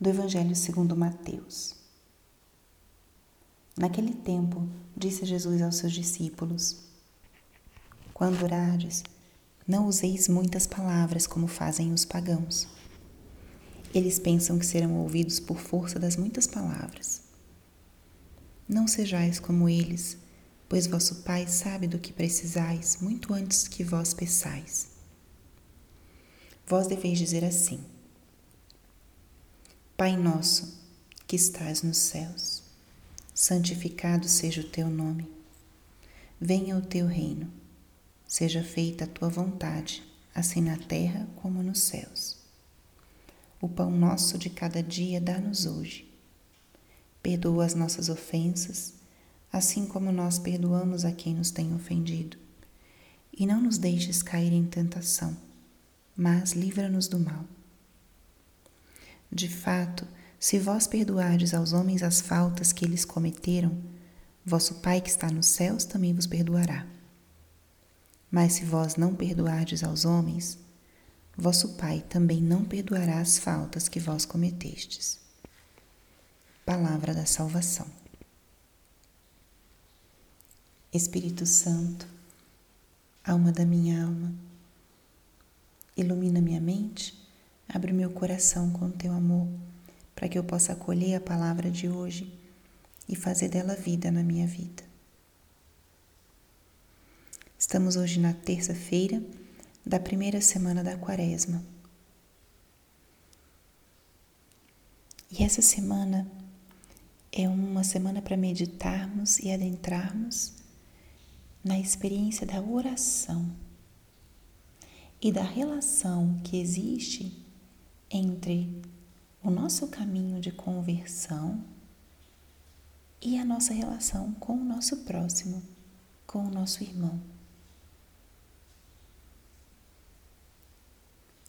do Evangelho segundo Mateus. Naquele tempo, disse Jesus aos seus discípulos: Quando orardes, não useis muitas palavras como fazem os pagãos. Eles pensam que serão ouvidos por força das muitas palavras. Não sejais como eles, pois vosso Pai sabe do que precisais muito antes que vós peçais. Vós deveis dizer assim: Pai nosso, que estás nos céus, santificado seja o teu nome. Venha o teu reino. Seja feita a tua vontade, assim na terra como nos céus. O pão nosso de cada dia dá-nos hoje. Perdoa as nossas ofensas, assim como nós perdoamos a quem nos tem ofendido. E não nos deixes cair em tentação, mas livra-nos do mal de fato, se vós perdoardes aos homens as faltas que eles cometeram, vosso Pai que está nos céus também vos perdoará. Mas se vós não perdoardes aos homens, vosso Pai também não perdoará as faltas que vós cometestes. Palavra da salvação. Espírito Santo, alma da minha alma, ilumina minha mente Abre meu coração com teu amor, para que eu possa acolher a palavra de hoje e fazer dela vida na minha vida. Estamos hoje na terça-feira da primeira semana da Quaresma. E essa semana é uma semana para meditarmos e adentrarmos na experiência da oração e da relação que existe entre o nosso caminho de conversão e a nossa relação com o nosso próximo, com o nosso irmão.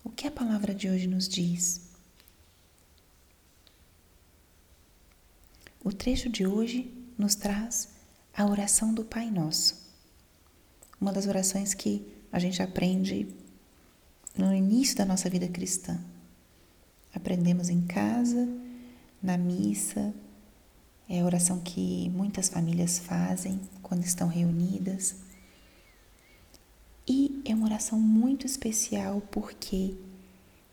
O que a palavra de hoje nos diz? O trecho de hoje nos traz a oração do Pai Nosso, uma das orações que a gente aprende no início da nossa vida cristã. Aprendemos em casa, na missa, é a oração que muitas famílias fazem quando estão reunidas. E é uma oração muito especial porque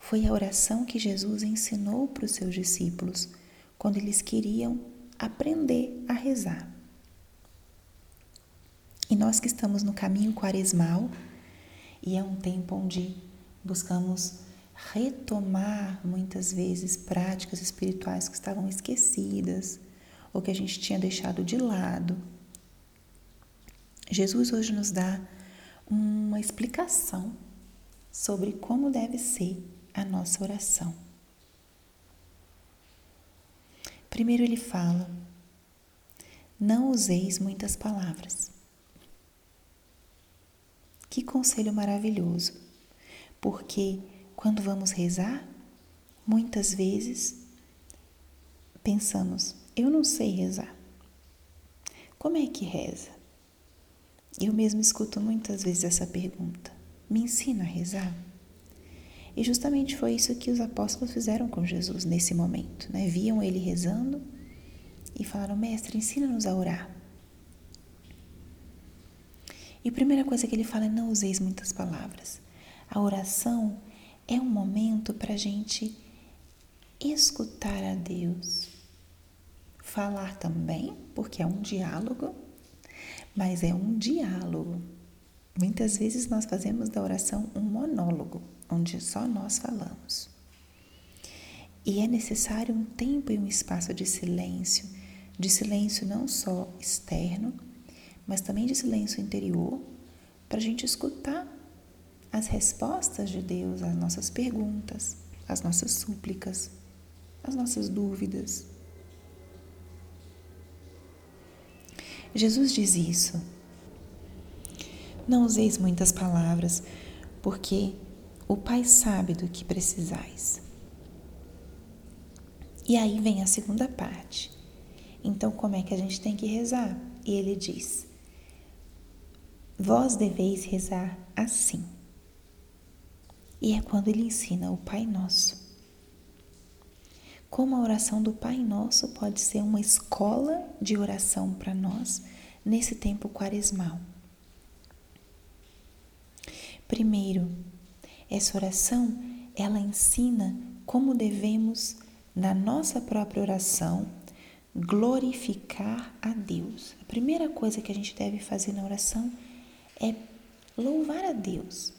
foi a oração que Jesus ensinou para os seus discípulos quando eles queriam aprender a rezar. E nós que estamos no caminho quaresmal, e é um tempo onde buscamos retomar muitas vezes práticas espirituais que estavam esquecidas ou que a gente tinha deixado de lado. Jesus hoje nos dá uma explicação sobre como deve ser a nossa oração. Primeiro ele fala: não useis muitas palavras. Que conselho maravilhoso, porque quando vamos rezar, muitas vezes pensamos: eu não sei rezar. Como é que reza? Eu mesmo escuto muitas vezes essa pergunta: me ensina a rezar? E justamente foi isso que os apóstolos fizeram com Jesus nesse momento, né? Viam ele rezando e falaram: Mestre, ensina-nos a orar. E a primeira coisa que ele fala é: não useis muitas palavras. A oração é um momento para a gente escutar a Deus, falar também, porque é um diálogo, mas é um diálogo. Muitas vezes nós fazemos da oração um monólogo, onde só nós falamos. E é necessário um tempo e um espaço de silêncio, de silêncio não só externo, mas também de silêncio interior, para a gente escutar as respostas de Deus às nossas perguntas, às nossas súplicas, às nossas dúvidas. Jesus diz isso. Não useis muitas palavras, porque o Pai sabe do que precisais. E aí vem a segunda parte. Então, como é que a gente tem que rezar? E ele diz: Vós deveis rezar assim. E é quando ele ensina o Pai Nosso. como a oração do Pai Nosso pode ser uma escola de oração para nós nesse tempo quaresmal. Primeiro, essa oração, ela ensina como devemos, na nossa própria oração, glorificar a Deus. A primeira coisa que a gente deve fazer na oração é louvar a Deus,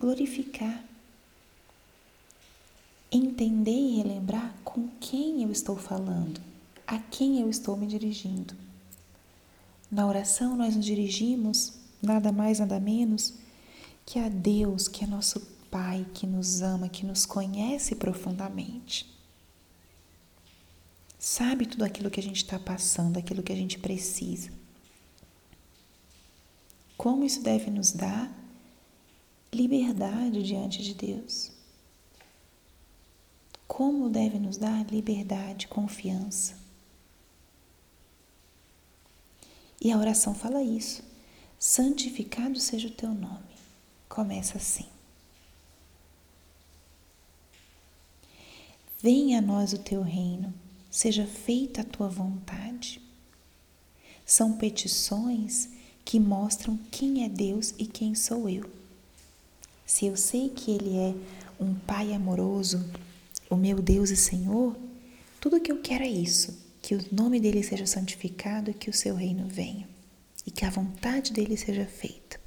glorificar, entender e relembrar com quem eu estou falando, a quem eu estou me dirigindo. Na oração, nós nos dirigimos nada mais, nada menos que a Deus, que é nosso Pai, que nos ama, que nos conhece profundamente. Sabe tudo aquilo que a gente está passando, aquilo que a gente precisa. Como isso deve nos dar liberdade diante de Deus. Como deve nos dar liberdade, confiança. E a oração fala isso. Santificado seja o teu nome. Começa assim. Venha a nós o teu reino, seja feita a tua vontade. São petições que mostram quem é Deus e quem sou eu. Se eu sei que Ele é um Pai amoroso, o meu Deus e Senhor, tudo que eu quero é isso: que o nome dele seja santificado e que o seu reino venha, e que a vontade dele seja feita.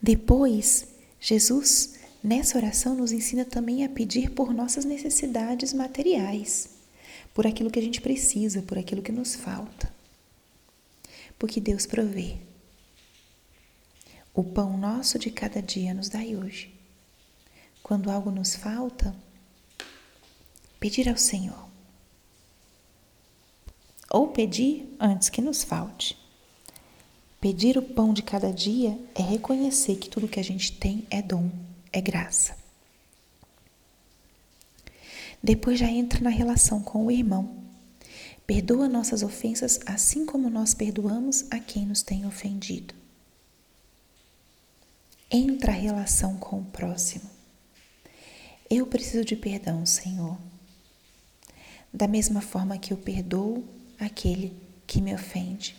Depois, Jesus, nessa oração, nos ensina também a pedir por nossas necessidades materiais, por aquilo que a gente precisa, por aquilo que nos falta porque Deus provê. O pão nosso de cada dia nos dai hoje. Quando algo nos falta, pedir ao Senhor. Ou pedir antes que nos falte. Pedir o pão de cada dia é reconhecer que tudo que a gente tem é dom, é graça. Depois já entra na relação com o irmão. Perdoa nossas ofensas, assim como nós perdoamos a quem nos tem ofendido. Entra a relação com o próximo. Eu preciso de perdão, Senhor. Da mesma forma que eu perdoo aquele que me ofende.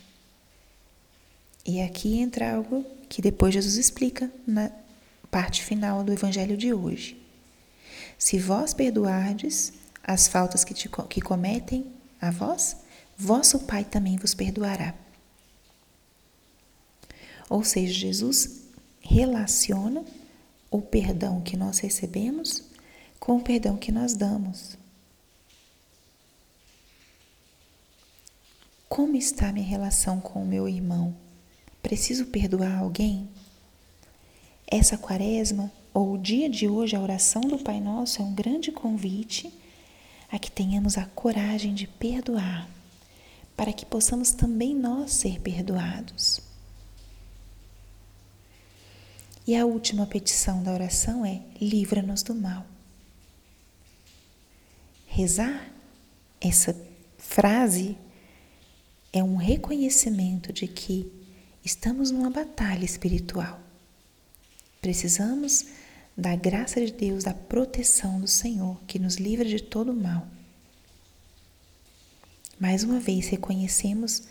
E aqui entra algo que depois Jesus explica na parte final do evangelho de hoje. Se vós perdoardes as faltas que, te, que cometem a vós, vosso Pai também vos perdoará. Ou seja, Jesus relaciona o perdão que nós recebemos com o perdão que nós damos. Como está minha relação com o meu irmão? Preciso perdoar alguém? Essa quaresma ou o dia de hoje, a oração do Pai Nosso é um grande convite a que tenhamos a coragem de perdoar, para que possamos também nós ser perdoados. E a última petição da oração é: livra-nos do mal. Rezar, essa frase é um reconhecimento de que estamos numa batalha espiritual. Precisamos da graça de Deus, da proteção do Senhor, que nos livra de todo mal. Mais uma vez, reconhecemos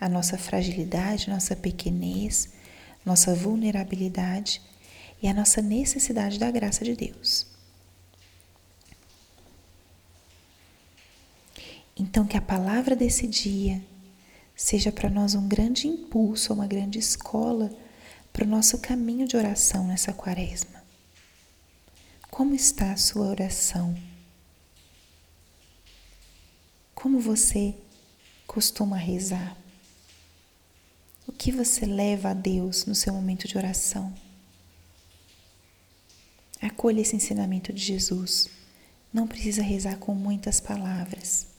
a nossa fragilidade, nossa pequenez, nossa vulnerabilidade e a nossa necessidade da graça de Deus. Então, que a palavra desse dia seja para nós um grande impulso, uma grande escola para o nosso caminho de oração nessa quaresma. Como está a sua oração? Como você costuma rezar? O que você leva a Deus no seu momento de oração? Acolha esse ensinamento de Jesus. Não precisa rezar com muitas palavras.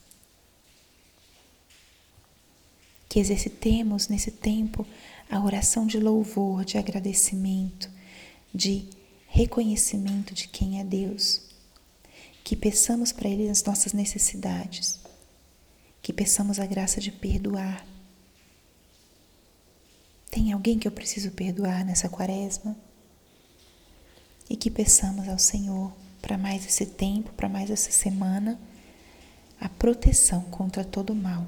Que exercitemos nesse tempo a oração de louvor, de agradecimento, de reconhecimento de quem é Deus, que peçamos para Ele as nossas necessidades, que peçamos a graça de perdoar. Tem alguém que eu preciso perdoar nessa quaresma? E que peçamos ao Senhor para mais esse tempo, para mais essa semana, a proteção contra todo mal.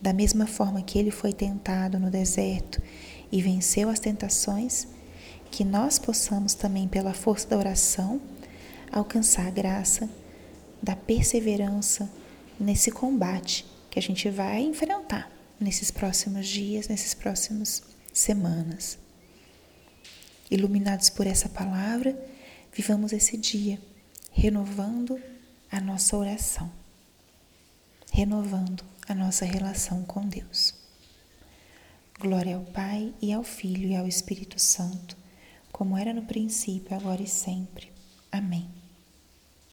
Da mesma forma que ele foi tentado no deserto e venceu as tentações, que nós possamos também, pela força da oração, alcançar a graça da perseverança nesse combate que a gente vai enfrentar nesses próximos dias, nesses próximos semanas. Iluminados por essa palavra, vivamos esse dia renovando a nossa oração, renovando a nossa relação com Deus. Glória ao Pai e ao Filho e ao Espírito Santo, como era no princípio, agora e sempre. Amém.